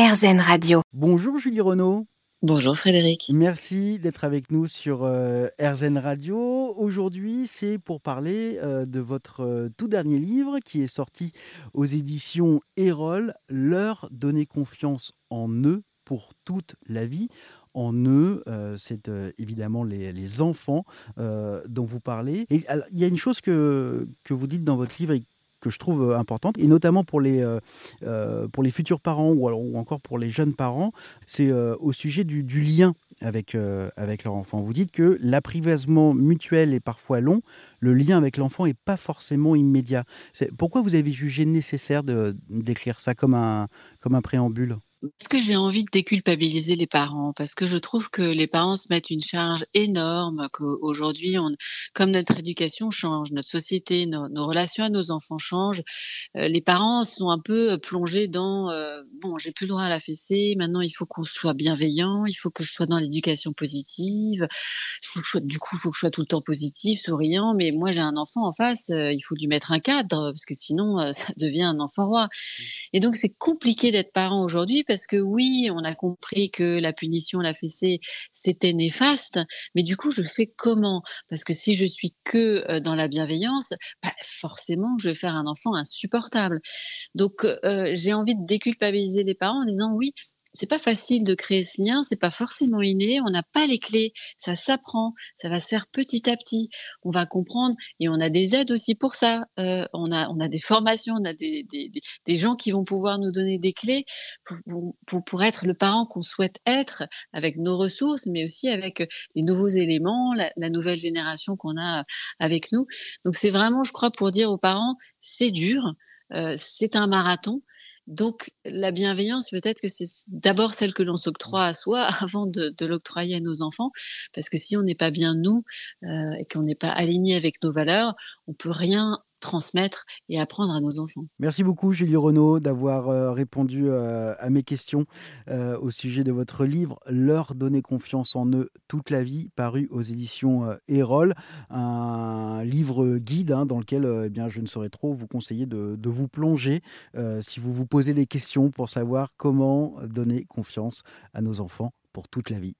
RZN Radio. Bonjour Julie Renaud. Bonjour Frédéric. Merci d'être avec nous sur euh, RZN Radio. Aujourd'hui, c'est pour parler euh, de votre euh, tout dernier livre qui est sorti aux éditions Erol, Leur donner confiance en eux pour toute la vie. En eux, c'est évidemment les, enfants dont vous parlez. Et il y a une chose que, que vous dites dans votre livre et que je trouve euh, importante, et notamment pour les, euh, euh, pour les futurs parents ou, alors, ou encore pour les jeunes parents, c'est au sujet du, lien avec, avec leur enfant. Vous dites que l'apprivoisement mutuel est parfois long, le lien avec l'enfant n'est pas forcément immédiat. Pourquoi vous avez jugé nécessaire d'écrire ça comme un, comme un préambule? Parce que j'ai envie de déculpabiliser les parents, parce que je trouve que les parents se mettent une charge énorme, qu'aujourd'hui, on, comme notre éducation change, notre société, nos, relations à nos enfants changent, euh, les parents sont un peu plongés dans euh, bon, j'ai plus le droit à la fessée, maintenant il faut qu'on soit bienveillant, il faut que je sois dans l'éducation positive, du coup, il faut que je sois tout le temps positif, souriant, mais moi j'ai un enfant en face, euh, il faut lui mettre un cadre, parce que sinon ça devient un enfant roi. Mmh. Et donc c'est compliqué d'être parent aujourd'hui parce que oui, on a compris que la punition, la fessée, c'était néfaste, mais du coup, je fais comment? Parce que si je suis que euh, dans la bienveillance, bah, forcément, je vais faire un enfant insupportable. Donc, euh, j'ai envie de déculpabiliser les parents en disant oui, c'est pas facile de créer ce lien, c'est pas forcément inné, on n'a pas les clés, ça s'apprend, ça va se faire petit à petit. On va comprendre et on a des aides aussi pour ça. Euh, on a on a des formations, on a des, des, des, gens qui vont pouvoir nous donner des clés pour, pour, pour être le parent qu'on souhaite être avec nos ressources, mais aussi avec les nouveaux éléments, la, la nouvelle génération qu'on a avec nous. Donc c'est vraiment, je crois, pour dire aux parents, c'est dur, euh, c'est un marathon, donc la bienveillance, peut-être que c'est d'abord celle que l'on s'octroie à soi avant de, l'octroyer à nos enfants, parce que si on n'est pas bien nous euh, et qu'on n'est pas aligné avec nos valeurs, on peut rien transmettre et apprendre à nos enfants. Merci beaucoup Julie Renaud d'avoir euh, répondu euh, à mes questions euh, au sujet de votre livre Leur donner confiance en eux toute la vie, paru aux éditions Erol, un livre guide hein, dans lequel eh bien, je ne saurais trop vous conseiller de, de vous plonger si vous vous posez des questions pour savoir comment donner confiance à nos enfants pour toute la vie.